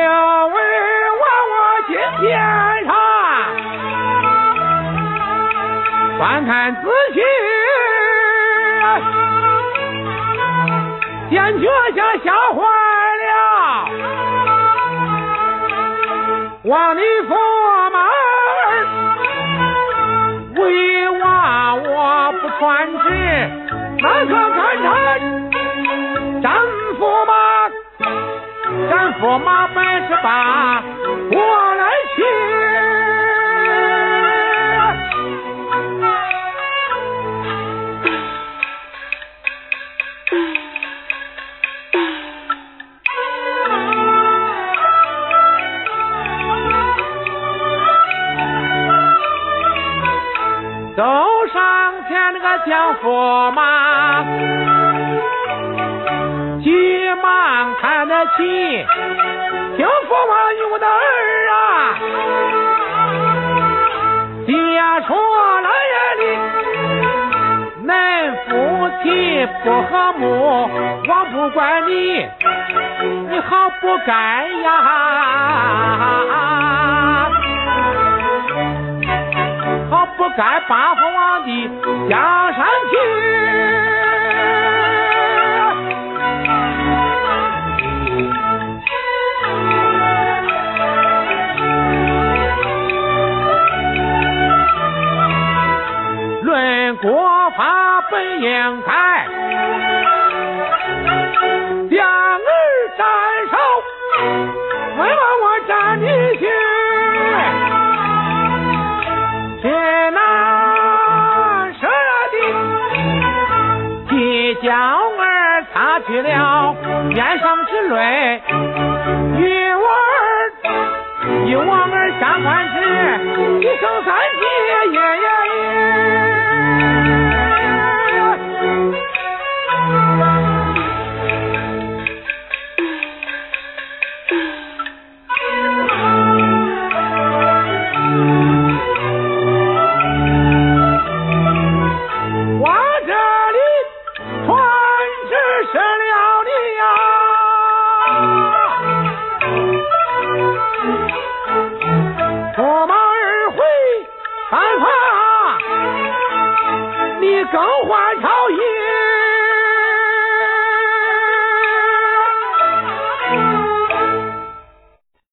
两位，我我今天上，翻看仔细啊，坚决吓吓坏了。望你佛门，为娃我不穿。战驸马百十八，我来去。走上前那个将驸马，忙看得起，听驸马与我的儿啊，家说来的，恁夫妻不和睦，我不怪你，你好不该呀。好不该八父王的江山去，国法本应该两儿斩首，为王我斩你去。娇儿擦去了面上之泪，与我儿与王儿下官职，一生三界，夜夜夜。thank you 更换朝衣